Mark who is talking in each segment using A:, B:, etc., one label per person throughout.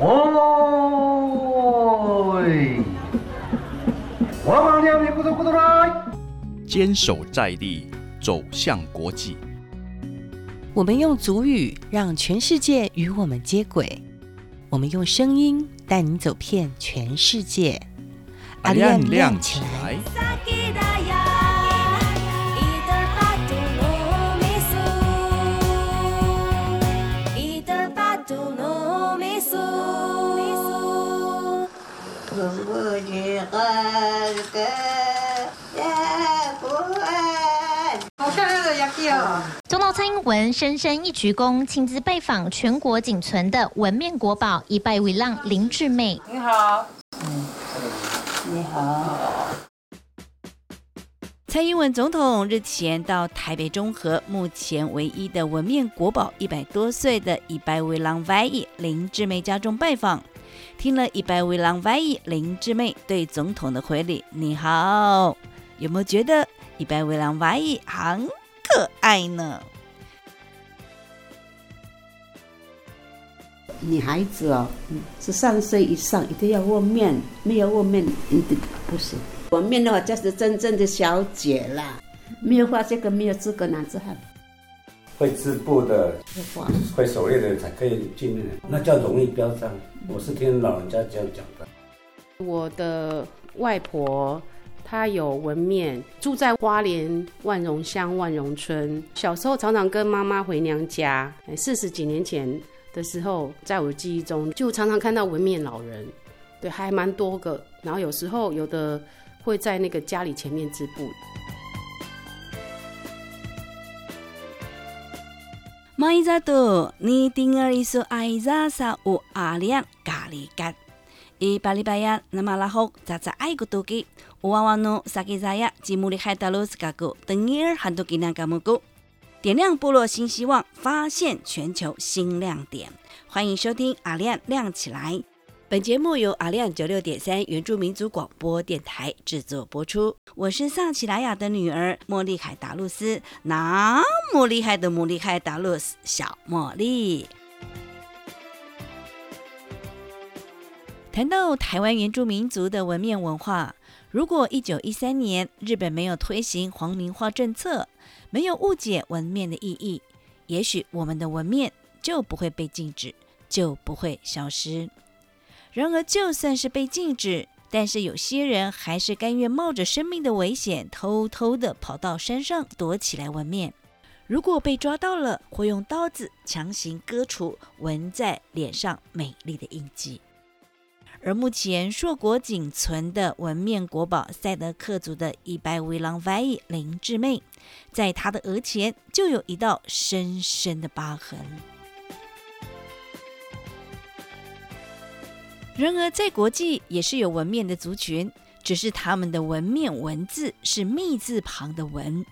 A: 哦，我们两米不走不走来，
B: 坚守在地，走向国际。
C: 我们用足语让全世界与我们接轨，我们用声音带你走遍全世界。
B: 阿亮亮起来！
D: 好漂亮的牙齿哦！
E: 总统蔡英文深深一鞠躬，亲自拜访全国仅存的纹面国宝，一拜为浪林志妹。
D: 你好，
F: 你好。
G: 蔡英文总统日前到台北中和，目前唯一的文面国宝一百多岁的一拜为浪 Y 林志妹家中拜访。听了一百位郎外语林志妹对总统的回礼，你好，有没有觉得一百位郎外语很可爱呢？
F: 女孩子哦，十三岁以上一定要握面，没有握面一定不行。握面的话就是真正的小姐啦，没有画这个没有资格男子汉。
H: 会织布的、会手猎的才可以进，那叫容易标章。我是听老人家这样讲的。
I: 我的外婆她有纹面，住在花莲万荣乡万荣村。小时候常常跟妈妈回娘家。四十几年前的时候，在我记忆中就常常看到纹面老人，对，还蛮多个。然后有时候有的会在那个家里前面织布。
G: 马伊扎多，你丁儿伊说爱扎萨乌阿亮咖喱干。伊巴里巴亚那马拉后扎扎爱古多吉，乌瓦瓦诺萨吉扎亚吉姆里海达罗斯嘎古，等伊尔很多吉那嘎木古。点亮部落新希望，发现全球新亮点。欢迎收听阿亮亮起来。本节目由阿亮九六点三原住民族广播电台制作播出。我是萨奇莱雅的女儿莫莉海达露斯，那么厉害的莫莉海达露斯小茉莉。谈到台湾原住民族的纹面文化，如果一九一三年日本没有推行皇民化政策，没有误解纹面的意义，也许我们的纹面就不会被禁止，就不会消失。然而，就算是被禁止，但是有些人还是甘愿冒着生命的危险，偷偷的跑到山上躲起来纹面。如果被抓到了，会用刀子强行割除纹在脸上美丽的印记。而目前硕果仅存的纹面国宝赛德克族的一百维朗 Y 林志妹，在她的额前就有一道深深的疤痕。然而，在国际也是有纹面的族群，只是他们的纹面文字是“密”字旁的“文”。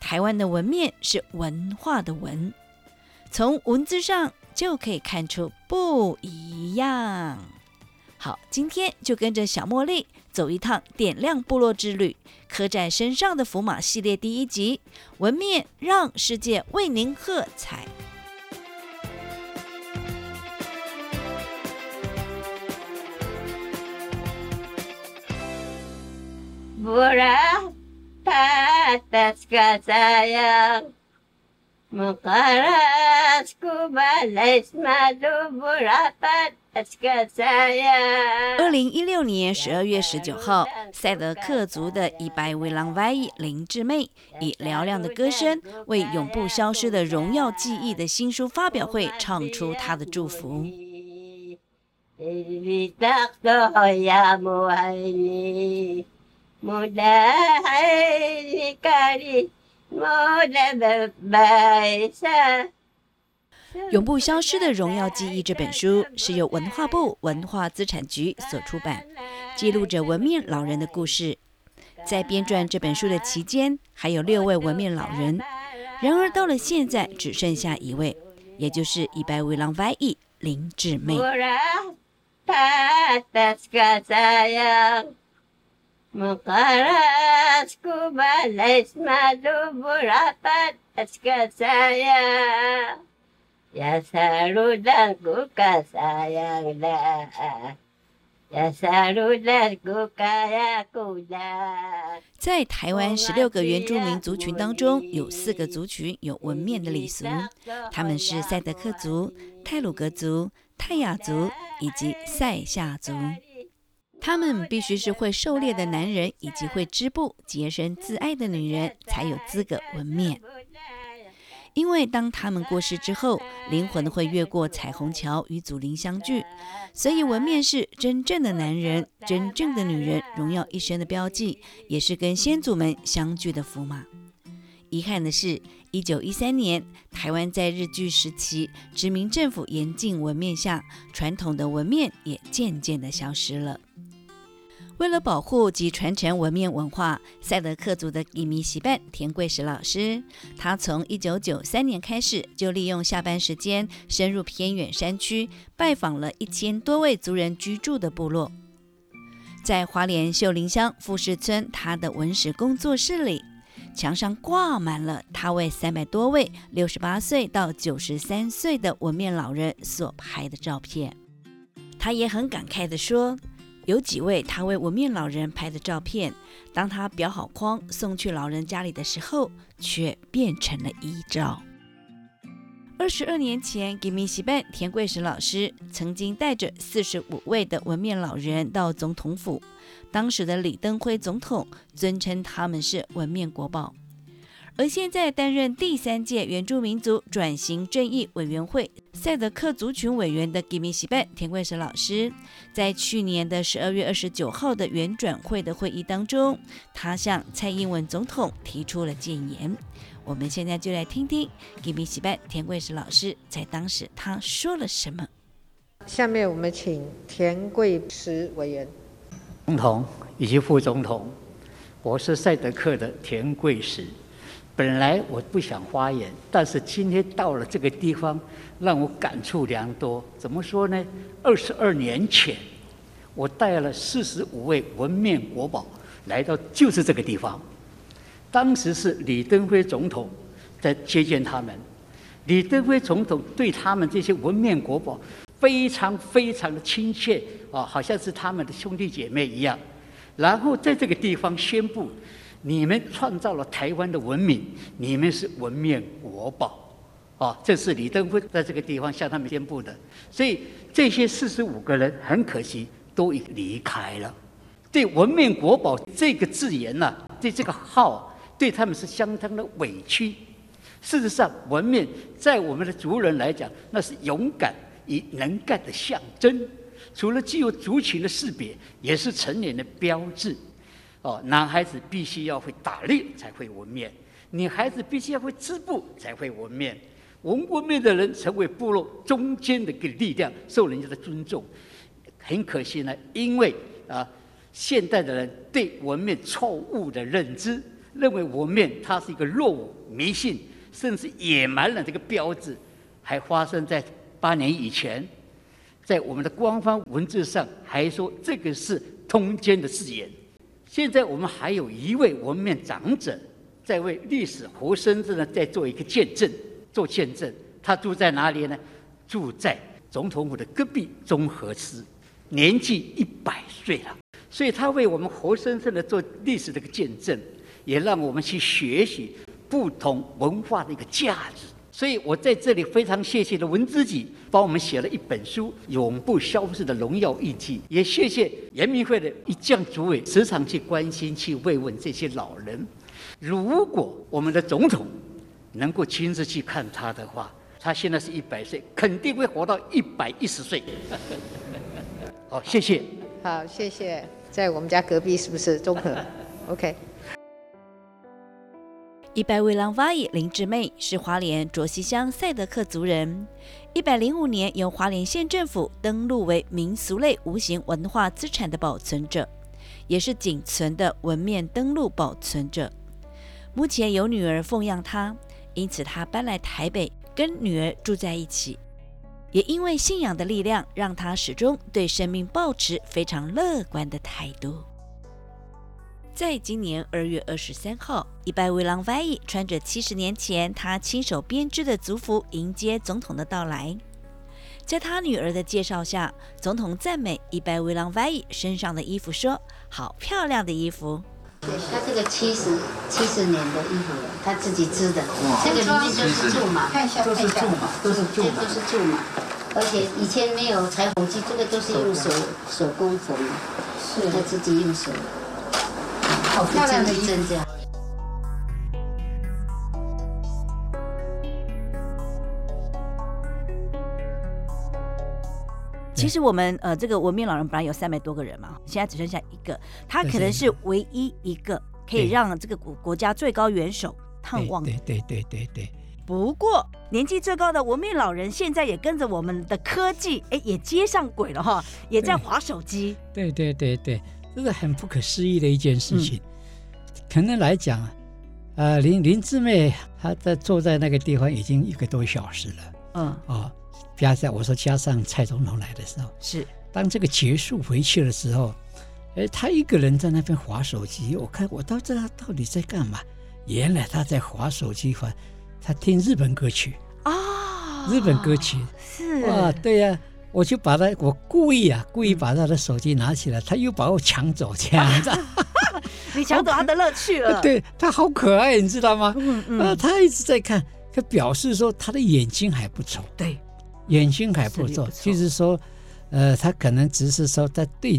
G: 台湾的纹面是文化的“文”，从文字上就可以看出不一样。好，今天就跟着小茉莉走一趟点亮部落之旅，刻在身上的福马系列第一集，纹面让世界为您喝彩。二零一六年十二月十九号，塞德克族的伊拜维朗 Y.E. 林志妹以嘹亮的歌声为《永不消失的荣耀记忆》的新书发表会唱出她的祝福。永不消失的荣耀记忆这本书是由文化部文化资产局所出版，记录着文面老人的故事。在编撰这本书的期间，还有六位文面老人，然而到了现在，只剩下一位，也就是一百位郎 Y 林志妹。在台湾十六个原住民族群当中，有四个族群有纹面的礼俗，他们是赛德克族、泰鲁格族、泰雅族以及塞夏族。他们必须是会狩猎的男人，以及会织布、洁身自爱的女人，才有资格纹面。因为当他们过世之后，灵魂会越过彩虹桥与祖灵相聚，所以纹面是真正的男人、真正的女人荣耀一生的标记，也是跟先祖们相聚的符码。遗憾的是，一九一三年，台湾在日据时期，殖民政府严禁纹面下，传统的纹面也渐渐的消失了。为了保护及传承纹面文化，赛德克族的伊米习办田贵石老师，他从一九九三年开始，就利用下班时间深入偏远山区，拜访了一千多位族人居住的部落。在花莲秀林乡富士村，他的文史工作室里，墙上挂满了他为三百多位六十八岁到九十三岁的纹面老人所拍的照片。他也很感慨地说。有几位他为纹面老人拍的照片，当他裱好框送去老人家里的时候，却变成了遗照。二十二年前，给米西办田贵石老师曾经带着四十五位的纹面老人到总统府，当时的李登辉总统尊称他们是纹面国宝。而现在担任第三届原住民族转型正义委员会赛德克族群委员的吉米西拜田贵石老师，在去年的十二月二十九号的原转会的会议当中，他向蔡英文总统提出了建言。我们现在就来听听吉米西拜田贵石老师在当时他说了什么。
J: 下面我们请田贵石委员、
K: 总统以及副总统，我是赛德克的田贵石。本来我不想发言，但是今天到了这个地方，让我感触良多。怎么说呢？二十二年前，我带了四十五位文面国宝来到，就是这个地方。当时是李登辉总统在接见他们，李登辉总统对他们这些文面国宝非常非常的亲切啊，好像是他们的兄弟姐妹一样。然后在这个地方宣布。你们创造了台湾的文明，你们是文面国宝，啊，这是李登辉在这个地方向他们宣布的。所以这些四十五个人很可惜都已离开了。对“文面国宝”这个字眼呢，对这个号，对他们是相当的委屈。事实上，文面在我们的族人来讲，那是勇敢与能干的象征。除了具有族群的识别，也是成年的标志。哦，男孩子必须要会打猎才会纹面，女孩子必须要会织布才会纹面。纹过面的人成为部落中间的一个力量，受人家的尊重。很可惜呢，因为啊，现代的人对纹面错误的认知，认为纹面它是一个落伍、迷信，甚至野蛮人这个标志，还发生在八年以前，在我们的官方文字上还说这个是通奸的字眼。现在我们还有一位文面长者，在为历史活生生的在做一个见证，做见证。他住在哪里呢？住在总统府的隔壁综合司，年纪一百岁了。所以他为我们活生生的做历史这个见证，也让我们去学习不同文化的一个价值。所以我在这里非常谢谢的文知己帮我们写了一本书《永不消逝的荣耀印记》，也谢谢人民会的一将主委时常去关心、去慰问这些老人。如果我们的总统能够亲自去看他的话，他现在是一百岁，肯定会活到一百一十岁。好，谢谢。
J: 好，谢谢。在我们家隔壁是不是综合？OK。
G: 一百位浪花姨林志妹是华莲卓溪乡赛德克族人。一百零五年由华莲县政府登录为民俗类无形文化资产的保存者，也是仅存的文面登录保存者。目前有女儿奉养他，因此他搬来台北跟女儿住在一起。也因为信仰的力量，让他始终对生命保持非常乐观的态度。在今年二月二十三号，伊拜维朗外伊穿着七十年前他亲手编织的族服迎接总统的到来。在他女儿的介绍下，总统赞美伊拜维朗外伊身上的衣服，说：“好漂亮的衣服。”
D: 对他这个七十七十年的衣服，他自己织的，这个里面就是苎麻，看一下，看一下，
A: 都是苎麻，
D: 这都是苎麻，而且以前没有裁缝机，这个都是用手手工缝。的，是。他自己用手，
A: 好漂亮的衣
D: 针这样。
G: 其实我们呃，这个文明老人本来有三百多个人嘛，现在只剩下一个，他可能是唯一一个可以让这个国国家最高元首探望的。
K: 对对对对对。
G: 不过年纪最高的文明老人现在也跟着我们的科技，哎，也接上轨了哈，也在划手机。
K: 对对对对，这是很不可思议的一件事情。可能来讲，呃，林林志妹她在坐在那个地方已经一个多小时了。嗯。哦。加上我说加上蔡总统来的时候，
G: 是
K: 当这个结束回去的时候，哎，他一个人在那边划手机。我看我到这到底在干嘛？原来他在划手机，划他听日本歌曲啊，日本歌曲
G: 是
K: 哇，对呀，我就把他，我故意啊，故意把他的手机拿起来，他又把我抢走，这样子，
G: 你抢走他的乐趣了。
K: 对他好可爱，你知道吗？嗯嗯，啊，他一直在看，他表示说他的眼睛还不错。
G: 对。
K: 眼睛还不错，就是说，呃，他可能只是说他对，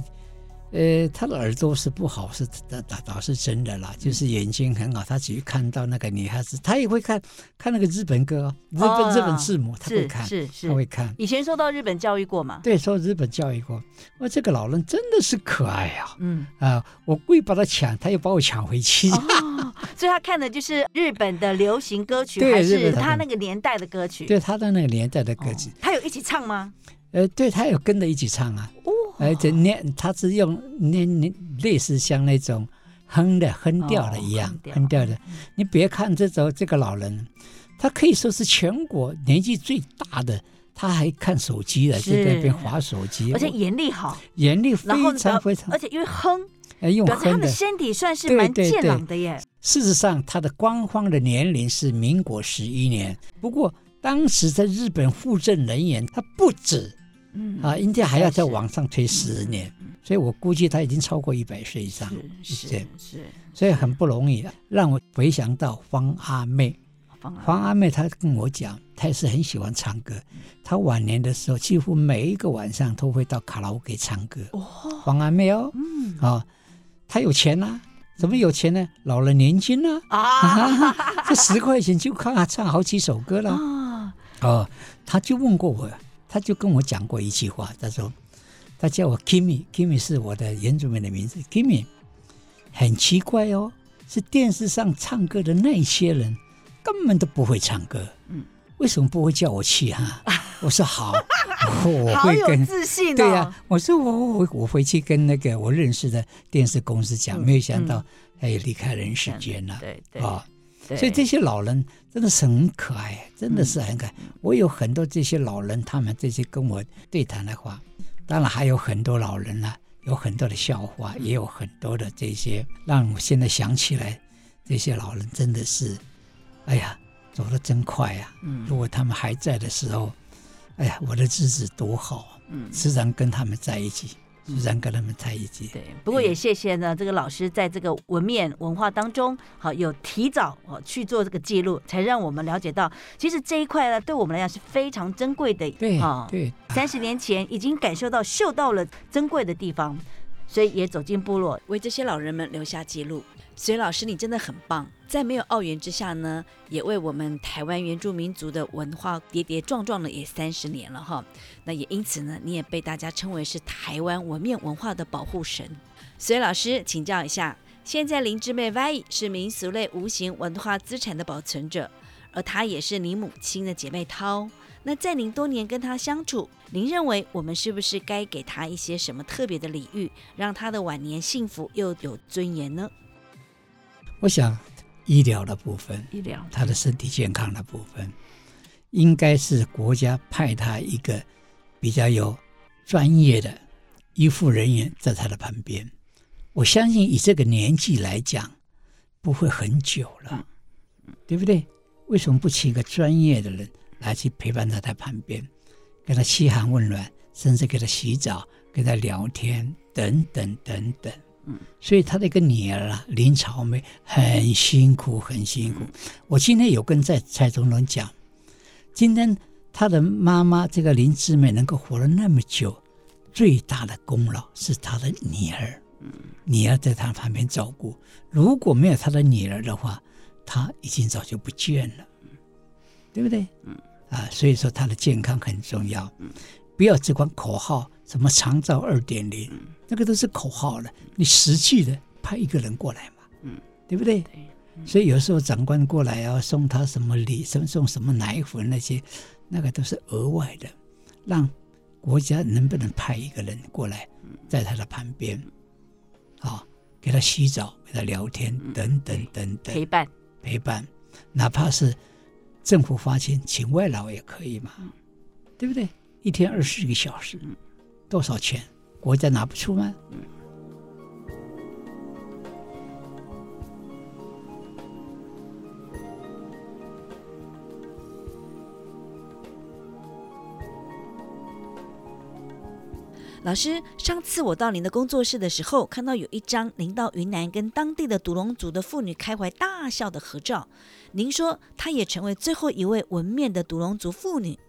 K: 呃，他的耳朵是不好，是倒倒倒是真的啦。就是眼睛很好，他只是看到那个女孩子，他也会看看那个日本歌，日本日本字母，他会看，
G: 是是，
K: 他会看。
G: 以前受到日本教育过嘛？
K: 对，受日本教育过。我，这个老人真的是可爱啊！嗯啊，我故意把他抢，他又把我抢回去。
G: 所以他看的就是日本的流行歌曲，还是他那个年代的歌曲？
K: 对他的那个年代的歌曲。
G: 他有一起唱吗？
K: 呃，对他有跟着一起唱啊。哦。而且念他是用念念类似像那种哼的哼调的一样，哼调的。你别看这种这个老人，他可以说是全国年纪最大的，他还看手机的，就在那边划手机，
G: 而且眼力好，
K: 眼力非常非常，
G: 而且因为哼。
K: 哎，用哼的，他
G: 的身体算是蛮健朗的耶。
K: 事实上，他的官方的年龄是民国十一年。不过，当时在日本附证人员他不止，嗯啊，应该还要在往上推十年。所以我估计他已经超过一百岁以上，
G: 是是是，
K: 所以很不容易。让我回想到方阿妹，方阿妹她跟我讲，她也是很喜欢唱歌。她晚年的时候，几乎每一个晚上都会到卡拉 OK 唱歌。哦，方阿妹哦，嗯啊。她有钱呐？怎么有钱呢？老了年金呢？啊，这十块钱就看她唱好几首歌了。啊，哦，他就问过我，他就跟我讲过一句话，他说：“他叫我 Kimi，Kimi 是我的原住民的名字。Kimi 很奇怪哦，是电视上唱歌的那些人根本都不会唱歌。嗯，为什么不会叫我去哈？” 我说好，我会跟
G: 自信
K: 对呀。我说我我我回去跟那个我认识的电视公司讲，没有想到他也离开人世间了。
G: 对对
K: 啊，所以这些老人真的是很可爱，真的是很可爱。我有很多这些老人，他们这些跟我对谈的话，当然还有很多老人呢，有很多的笑话，也有很多的这些让我现在想起来，这些老人真的是，哎呀，走得真快呀。嗯，如果他们还在的时候。哎呀，我的日子多好，嗯，时常跟他们在一起，时常跟他们在一起。
G: 对，不过也谢谢呢，这个老师在这个文面文化当中，好有提早哦去做这个记录，才让我们了解到，其实这一块呢，对我们来讲是非常珍贵的。
K: 对啊，对，
G: 三十年前已经感受到、嗅到了珍贵的地方，所以也走进部落，为这些老人们留下记录。所以老师，你真的很棒，在没有奥元之下呢，也为我们台湾原住民族的文化跌跌撞撞了也三十年了哈。那也因此呢，你也被大家称为是台湾文面文化的保护神。所以老师，请教一下，现在林之妹 Y 是民俗类无形文化资产的保存者，而她也是你母亲的姐妹涛。那在您多年跟她相处，您认为我们是不是该给她一些什么特别的礼遇，让她的晚年幸福又有尊严呢？
K: 我想，医疗的部分，
G: 医疗
K: 他的身体健康的部分，应该是国家派他一个比较有专业的医护人员在他的旁边。我相信以这个年纪来讲，不会很久了，对不对？为什么不请一个专业的人来去陪伴在他旁边，给他嘘寒问暖，甚至给他洗澡、跟他聊天等等等等。嗯，所以他的一个女儿啊，林朝梅很辛苦，很辛苦。我今天有跟在蔡总统讲，今天他的妈妈这个林志美能够活了那么久，最大的功劳是他的女儿。女儿在他旁边照顾，如果没有他的女儿的话，他已经早就不见了，对不对？嗯，啊，所以说他的健康很重要。嗯，不要只管口号，什么长照二点零，那个都是口号了。你实际的派一个人过来嘛，嗯，对不对？对。所以有时候长官过来要送他什么礼，送送什么奶粉那些，那个都是额外的。让国家能不能派一个人过来，在他的旁边？啊，给他洗澡，给他聊天，等等等等，
G: 陪伴
K: 陪伴，哪怕是政府花钱请外劳也可以嘛，对不对？一天二十个小时，多少钱？国家拿不出吗？
G: 老师，上次我到您的工作室的时候，看到有一张您到云南跟当地的独龙族的妇女开怀大笑的合照。您说她也成为最后一位纹面的独龙族妇女。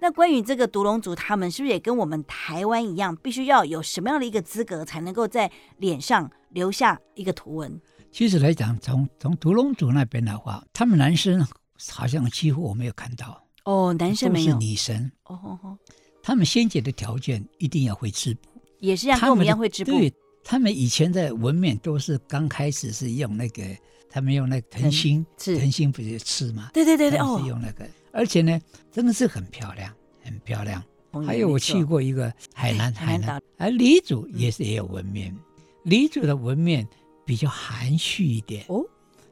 G: 那关于这个独龙族，他们是不是也跟我们台湾一样，必须要有什么样的一个资格，才能够在脸上留下一个图文？
K: 其实来讲，从从独龙族那边的话，他们男生好像几乎我没有看到
G: 哦，男生没有，是
K: 女生
G: 哦哦哦。
K: 他们先解的条件一定要会织布，
G: 也是像跟我们一样会织布。
K: 对，他们以前的纹面都是刚开始是用那个，他们用那个藤心，藤心不是刺吗？
G: 对对对对，哦，
K: 是用那个，而且呢，真的是很漂亮，很漂亮。还有我去过一个海南，海南，而黎族也是也有纹面，黎族的纹面比较含蓄一点哦，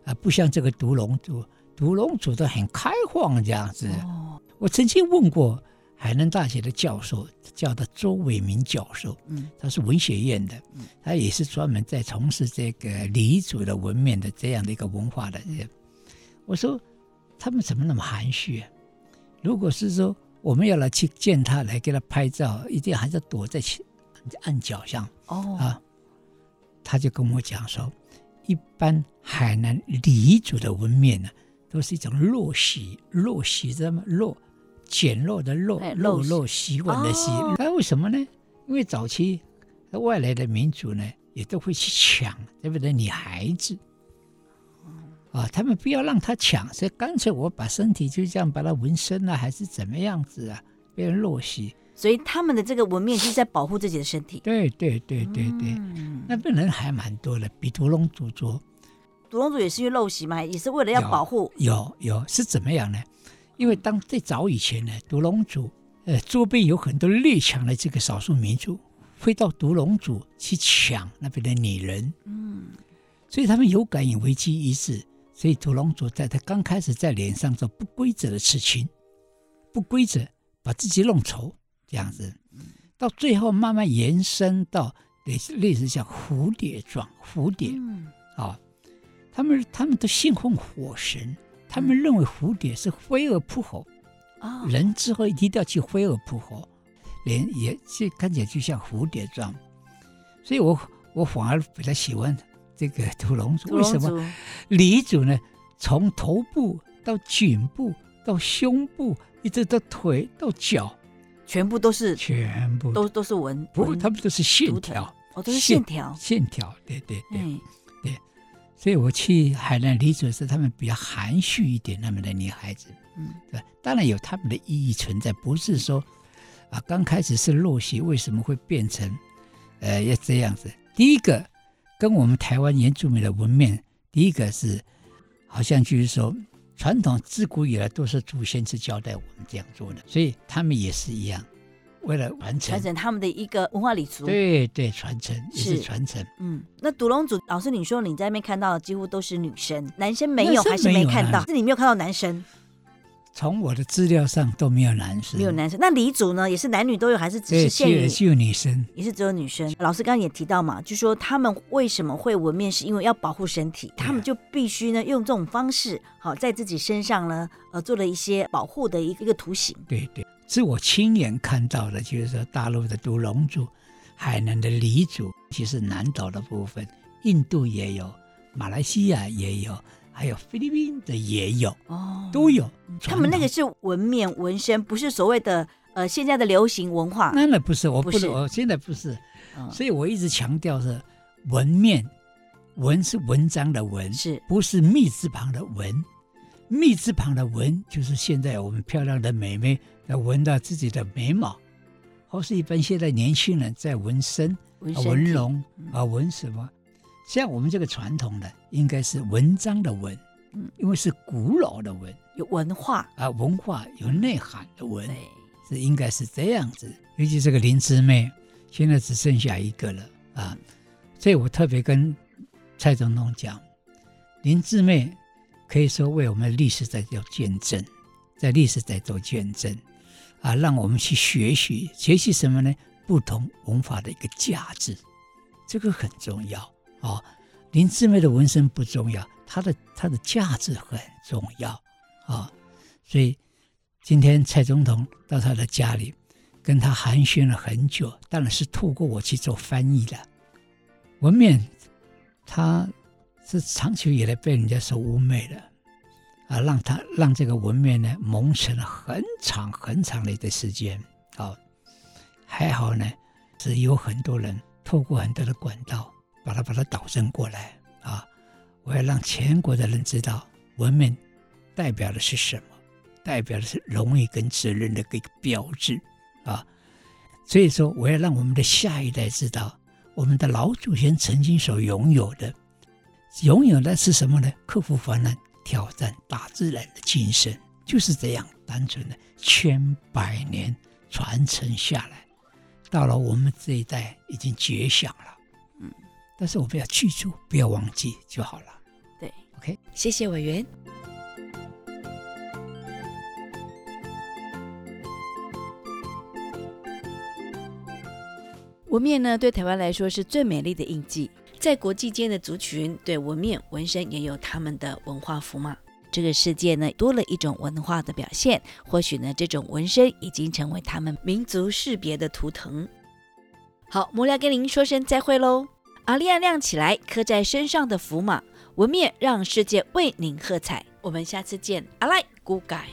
K: 啊，不像这个独龙族，独龙族都很开放这样子。哦，我曾经问过。海南大学的教授叫他周伟民教授，嗯，他是文学院的，嗯，他也是专门在从事这个黎族的文面的这样的一个文化的人。我说他们怎么那么含蓄啊？如果是说我们要来去见他，来给他拍照，一定还是躲在暗角上哦啊。他就跟我讲说，一般海南黎族的纹面呢，都是一种陋习，陋习，知道吗？陋。简陋的陋，陋陋习惯的习，那为什么呢？因为早期外来的民族呢，也都会去抢，对不对？女孩子，啊，他们不要让他抢，所以干脆我把身体就这样把它纹身啊，还是怎么样子啊，被人陋习。
G: 所以他们的这个纹面就是在保护自己的身体。
K: 对对对对对，那边人还蛮多的，比独龙族多。
G: 独龙族也是因为陋习嘛，也是为了要保护。
K: 有有是怎么样呢？因为当最早以前呢，独龙族，呃，周边有很多列强的这个少数民族，会到独龙族去抢那边的女人，嗯，所以他们有感以危机意识，所以土龙族在他刚开始在脸上做不规则的刺青，不规则把自己弄丑这样子，到最后慢慢延伸到类似类似像蝴蝶状蝴蝶，啊，他们他们都信奉火神。他们认为蝴蝶是飞蛾扑火，啊，人之后一定要去飞蛾扑火，脸也是看起来就像蝴蝶状，所以我我反而比较喜欢这个土龙族。为什么？黎族呢？从头部到颈部到胸部，一直到腿到脚，
G: 全部都是
K: 全部
G: 都都是纹，
K: 不，他们都是线条，
G: 哦，都是线条，
K: 线条，对对对。对所以我去海南黎族是他们比较含蓄一点，他们的女孩子，嗯，对，当然有他们的意义存在，不是说啊，刚开始是陋习，为什么会变成呃要这样子？第一个跟我们台湾原住民的文面，第一个是好像就是说，传统自古以来都是祖先是交代我们这样做的，所以他们也是一样。为了完成
G: 传承他们的一个文化礼俗，
K: 对对，传承也是传承。
G: 嗯，那独龙族老师，你说你在那边看到的几乎都是女生，男生没有还是没看到？是你没有看到男生？
K: 从我的资料上都没有男生，
G: 没有男生。那黎族呢，也是男女都有，还是只，是限于
K: 只有女生。
G: 也是只有女生。老师刚刚也提到嘛，就说他们为什么会纹面，是因为要保护身体，他们就必须呢用这种方式，好在自己身上呢，呃，做了一些保护的一个一个图形。
K: 对对，是我亲眼看到的，就是说大陆的独龙族、海南的黎族，其实南岛的部分，印度也有，马来西亚也有，还有菲律宾的也有，
G: 哦，
K: 都有。
G: 他们那个是纹面纹身，不是所谓的呃现在的流行文化。
K: 那那不是，我不
G: 不是。
K: 是，我现在不是，
G: 嗯。
K: 所以我一直强调是纹面，纹是文章的文，
G: 是。
K: 不是密字旁的文？密字旁的文就是现在我们漂亮的美眉要纹到自己的眉毛，或是一般现在年轻人在纹身、啊
G: 纹
K: 龙啊纹什么？像我们这个传统的应该是文章的文，
G: 嗯。
K: 因为是古老的文
G: 有文化，
K: 啊，文化有内涵的文，是应该是这样子。尤其这个林芝妹，现在只剩下一个了啊，所以我特别跟蔡总统讲，林芝妹可以说为我们历史在做见证，在历史在做见证啊，让我们去学习，学习什么呢？不同文化的一个价值，这个很重要啊。林志妹的纹身不重要，她的她的价值很重要啊。所以今天蔡总统到他的家里，跟他寒暄了很久，当然是透过我去做翻译的。文面，他是长久以来被人家所污蔑的，啊，让他让这个文面呢蒙尘了很长很长的一段时间。啊，还好呢，是有很多人透过很多的管道，把它把它导正过来啊。我要让全国的人知道，文面代表的是什么，代表的是荣誉跟责任的一个标志啊。所以说，我要让我们的下一代知道，我们的老祖先曾经所拥有的，拥有的是什么呢？克服烦难、挑战大自然的精神，就是这样单纯的，千百年传承下来，到了我们这一代已经绝响了。嗯，但是我们要记住，不要忘记就好了。
G: 对
K: ，OK，
G: 谢谢委员。纹面呢，对台湾来说是最美丽的印记。在国际间的族群对纹面纹身也有他们的文化符码。这个世界呢，多了一种文化的表现，或许呢，这种纹身已经成为他们民族识别的图腾。好，木料跟您说声再会喽。阿丽亚亮起来，刻在身上的符码纹面，让世界为您喝彩。我们下次见，阿赖，古改。